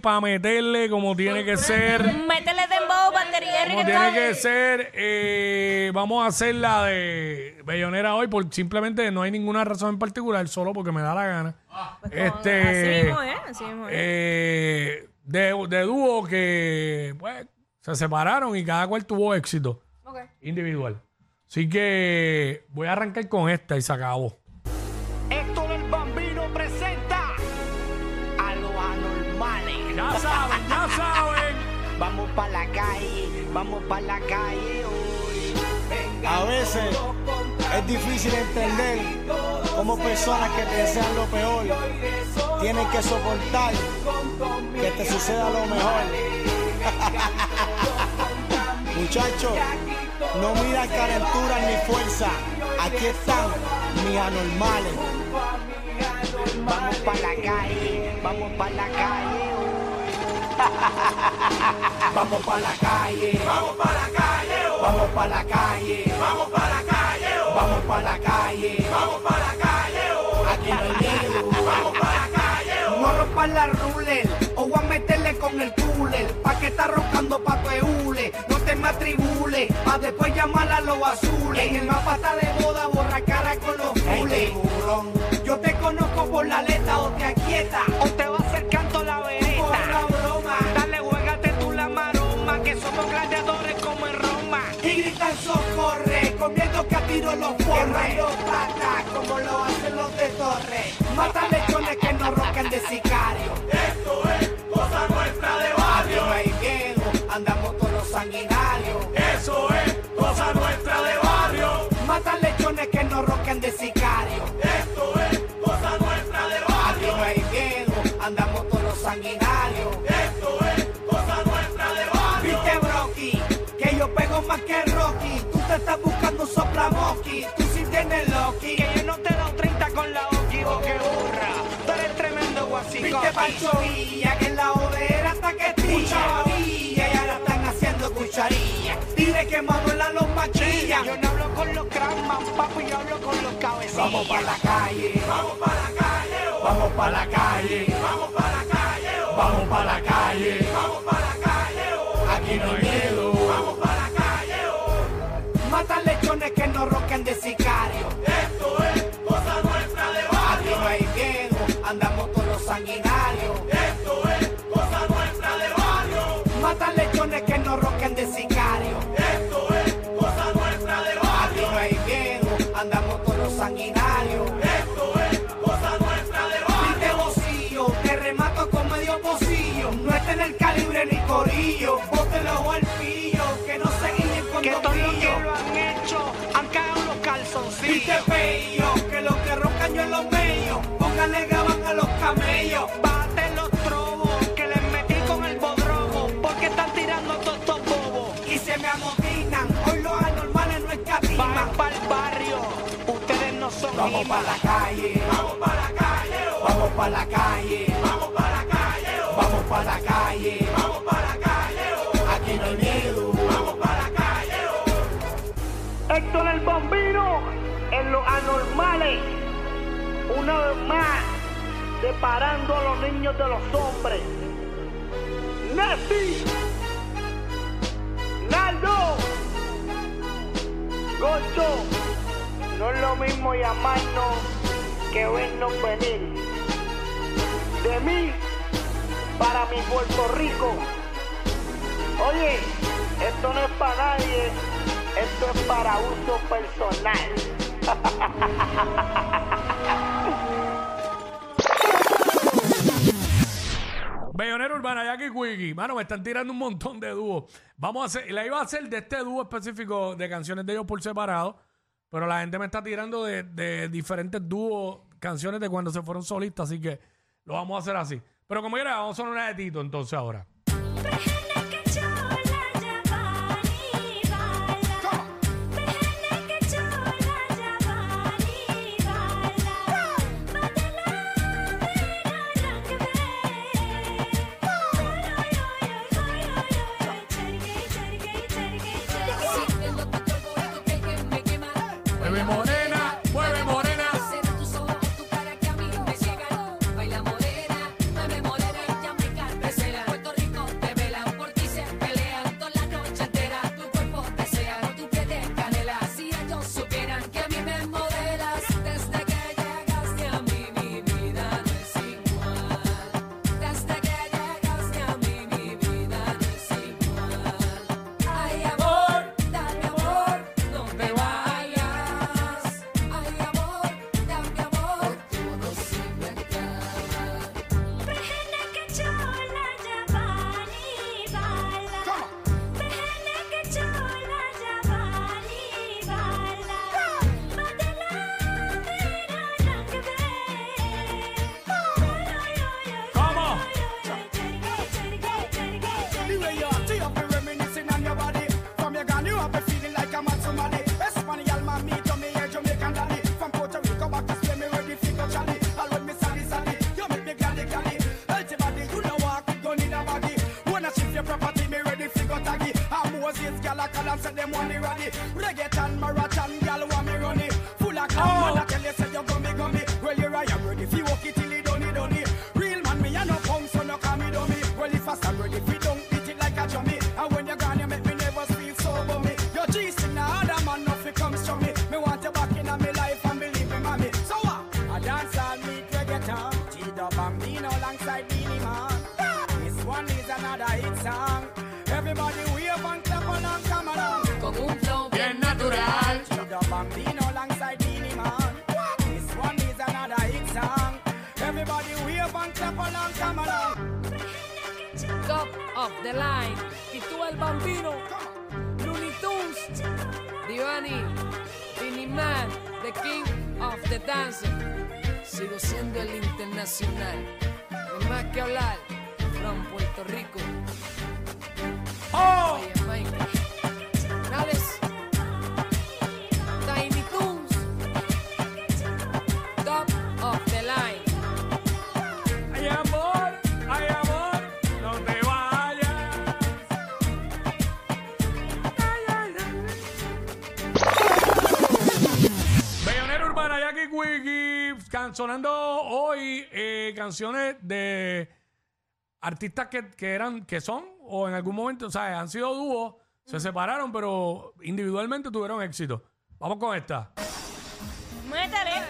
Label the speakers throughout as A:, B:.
A: para meterle como tiene que ser.
B: Métele dembow, batería y
A: Como
B: reggaetón.
A: tiene que ser, eh, vamos a hacer la de Bellonera hoy, por simplemente no hay ninguna razón en particular, solo porque me da la gana. este,
B: Así mismo es, así mismo
A: eh, de, de dúo que pues, se separaron y cada cual tuvo éxito
B: Ok.
A: individual. Así que voy a arrancar con esta y se acabó.
C: Vamos pa' la calle hoy. Venga,
D: A veces es difícil entender cómo personas que te desean lo peor tienen que soportar que te suceda lo mejor. Muchachos, no miran calentura ni fuerza. Aquí están mis anormales.
C: vamos pa' la calle, vamos pa' la calle hoy. Vamos pa' la calle, vamos pa' la calle, vamos pa' la calle, vamos pa' la calle, vamos pa' la calle, vamos pa' la calle, aquí no hay miedo, vamos pa' la calle, no rompan la ruler, o voy a meterle con el cooler, pa' que está roncando pa' tu hule, no te me atribules, pa' después llamar a los azules, en el mapa está de boda, borra cara con los fules, yo te conozco por la letra o te aquieta, o buscando un soplamoqui, tú sí tienes Loki, que yo no te dado 30 con la Oki, oh, que burra, tú eres tremendo guasicoqui. Viste Pancho. Villa, que en la hoguera hasta que tilla, y ahora están haciendo cucharilla, dile que Manuela los machilla, yo no hablo con los crackman, papi, yo hablo con los cabecillas. Vamos pa' la calle, vamos pa' la calle, vamos pa' la calle, vamos pa' la calle, vamos pa' la calle, gabán a los camellos. Bate los trobos, que les metí con el bodrogo, porque están tirando todos estos bobos. Y se me amotinan, hoy los anormales no escatiman. Van para el barrio, ustedes no son Vamos para la calle, vamos para la calle, vamos para la calle, vamos para la calle, vamos para la calle, vamos para la calle, aquí no hay miedo, vamos para la calle. Héctor el Bombino en los anormales, una vez más, separando a los niños de los hombres. Nessie, Naldo, Gocho, no es lo mismo llamarnos que vernos venir. De mí para mi Puerto Rico. Oye, esto no es para nadie, esto es para uso personal.
A: Bellonera Urbana, Jackie Quickie. Mano, me están tirando un montón de dúos. Vamos a hacer, la iba a hacer de este dúo específico de canciones de ellos por separado, pero la gente me está tirando de, diferentes dúos, canciones de cuando se fueron solistas, así que lo vamos a hacer así. Pero como quiera, vamos a hacer una de Tito entonces ahora.
E: come.
F: Top of the line. Y tú el bambino. Looney Tunes. Divani. Miniman. The king of the dance. Sigo siendo el internacional. No más que hablar. From Puerto Rico.
C: Oh. Oye, sonando hoy eh, canciones de artistas que, que, eran, que son, o en algún momento, o sea, han sido dúos, se separaron, pero individualmente tuvieron éxito. Vamos con esta.
A: Métale.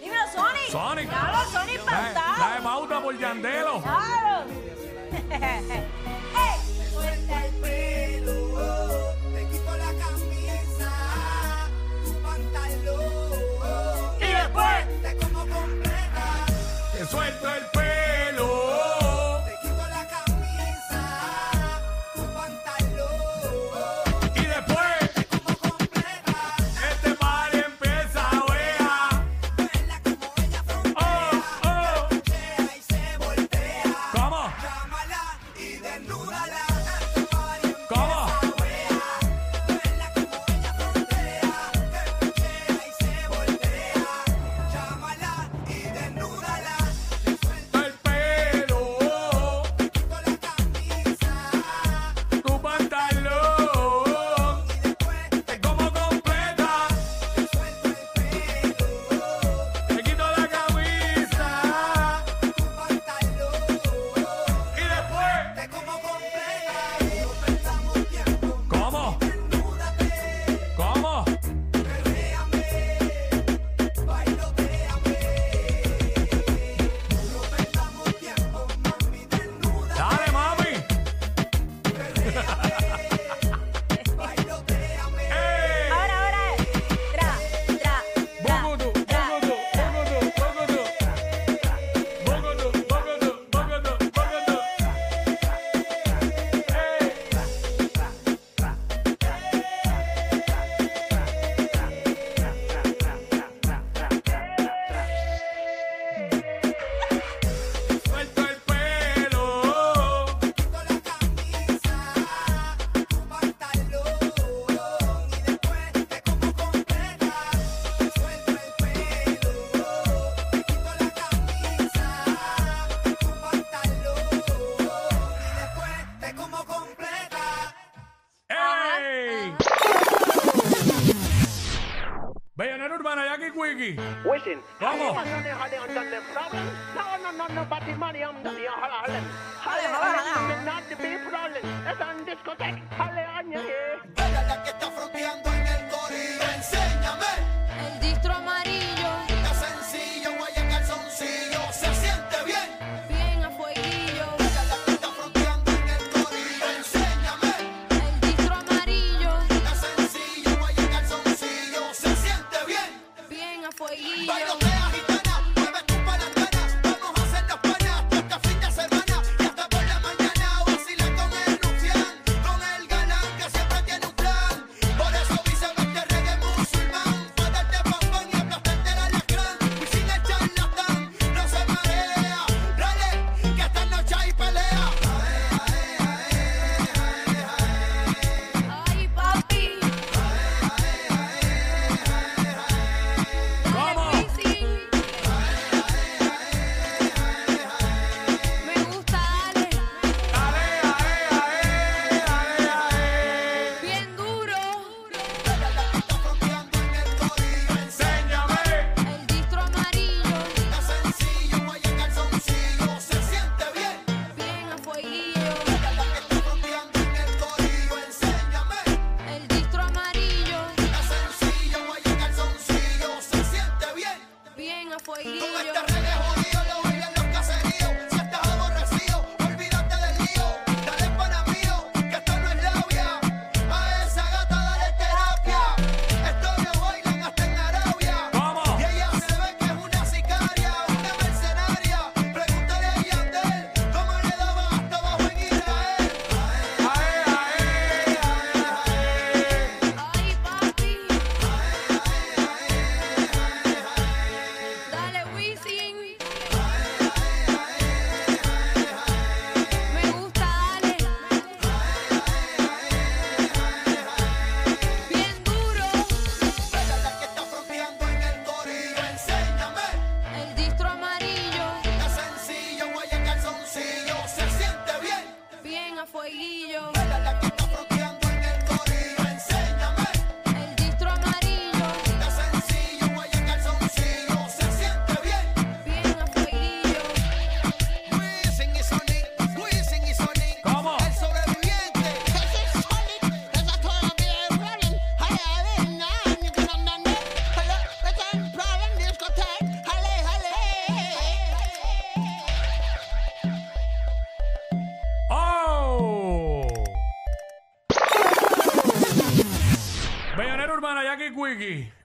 A: Dímelo, Sonic.
C: Sonic.
A: Claro, Sonic pantado.
C: La, de pauta por Yandelo.
A: Claro. ¡Ey!
C: suelto el pelo.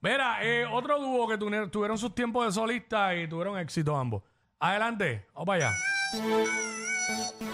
G: Mira, eh, otro dúo que tuvieron, sus tiempos de solista y tuvieron éxito ambos. Adelante, vamos para allá.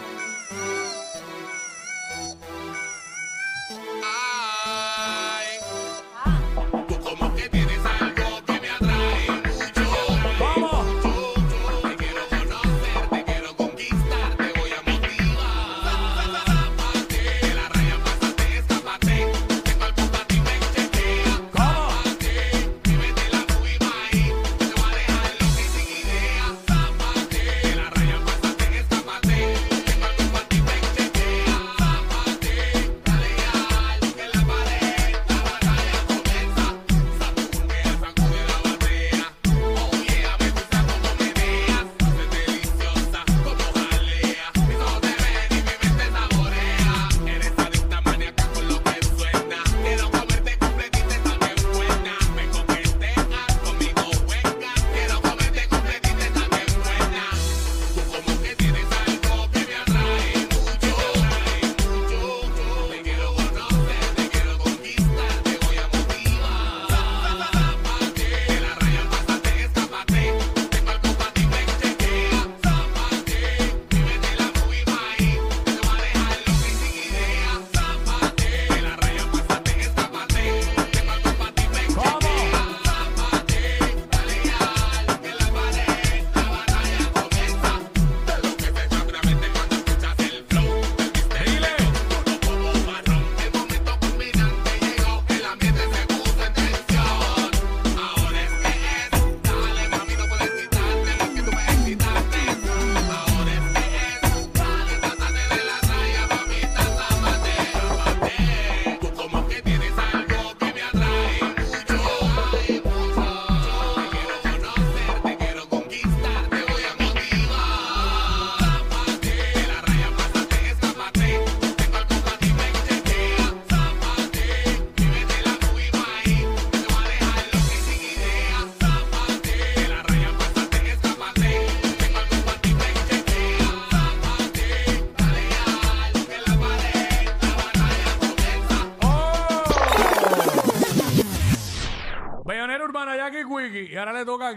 A: Te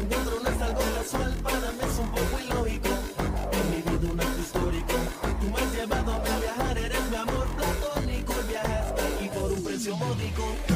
H: encuentro una esta gola suelta, dame eso un poco ilógico. he vivido vida un acto histórico. Tu me has llevado a viajar, eres mi amor, drástico el viaje. Y por un precio módico.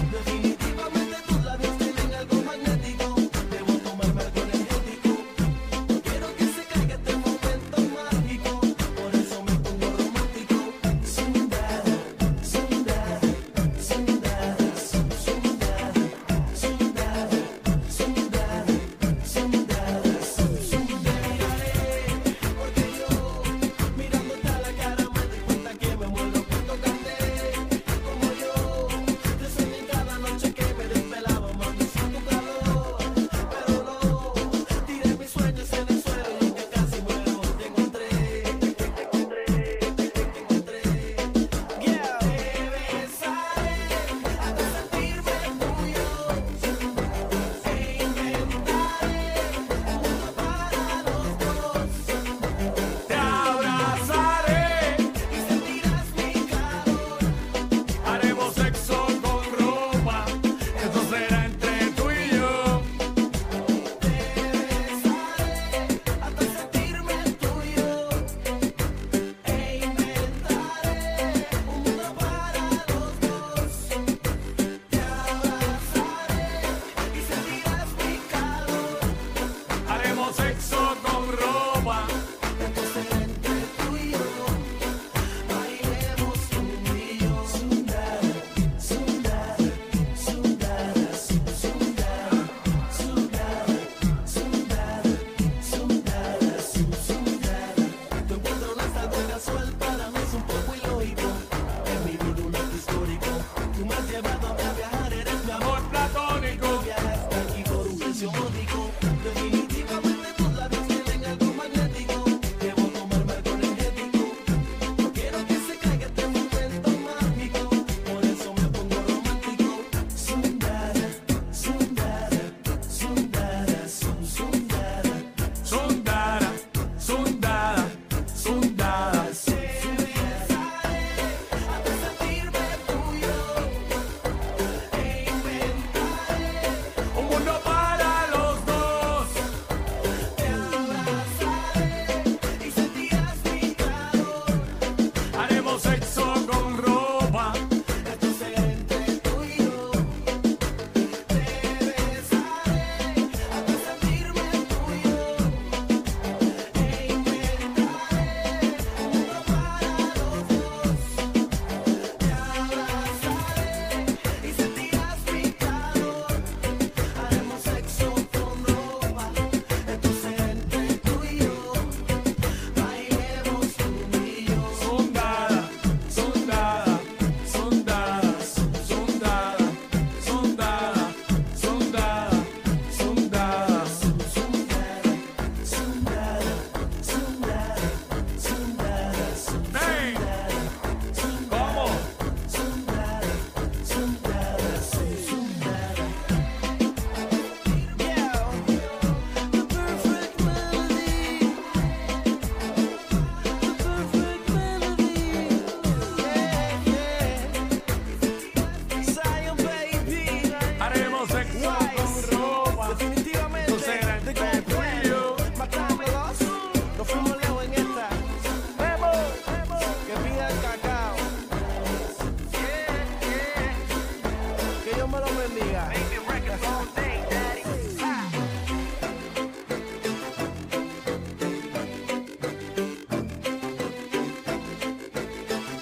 H: Me los bendiga.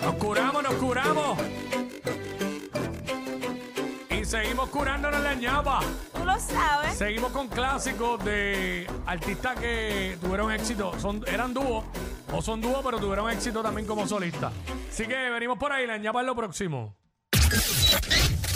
H: Nos curamos,
A: nos curamos. Y seguimos curándonos la ñapa.
B: Tú lo sabes.
A: Seguimos con clásicos de artistas que tuvieron éxito. Son, eran dúos. O son dúos, pero tuvieron éxito también como solistas. Así que venimos por ahí, la ñapa es lo próximo.